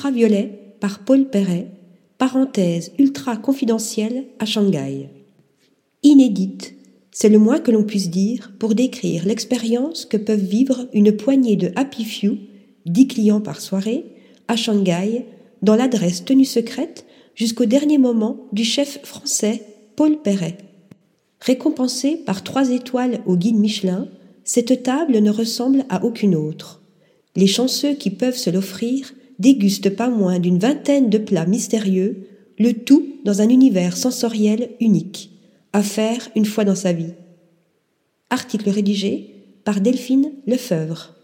ultraviolet par Paul Perret, parenthèse ultra confidentielle à Shanghai. Inédite, c'est le moins que l'on puisse dire pour décrire l'expérience que peuvent vivre une poignée de Happy Few, dix clients par soirée, à Shanghai, dans l'adresse tenue secrète jusqu'au dernier moment du chef français Paul Perret. Récompensée par trois étoiles au guide Michelin, cette table ne ressemble à aucune autre. Les chanceux qui peuvent se l'offrir dégustent pas moins d'une vingtaine de plats mystérieux, le tout dans un univers sensoriel unique, à faire une fois dans sa vie. Article rédigé par Delphine Lefebvre.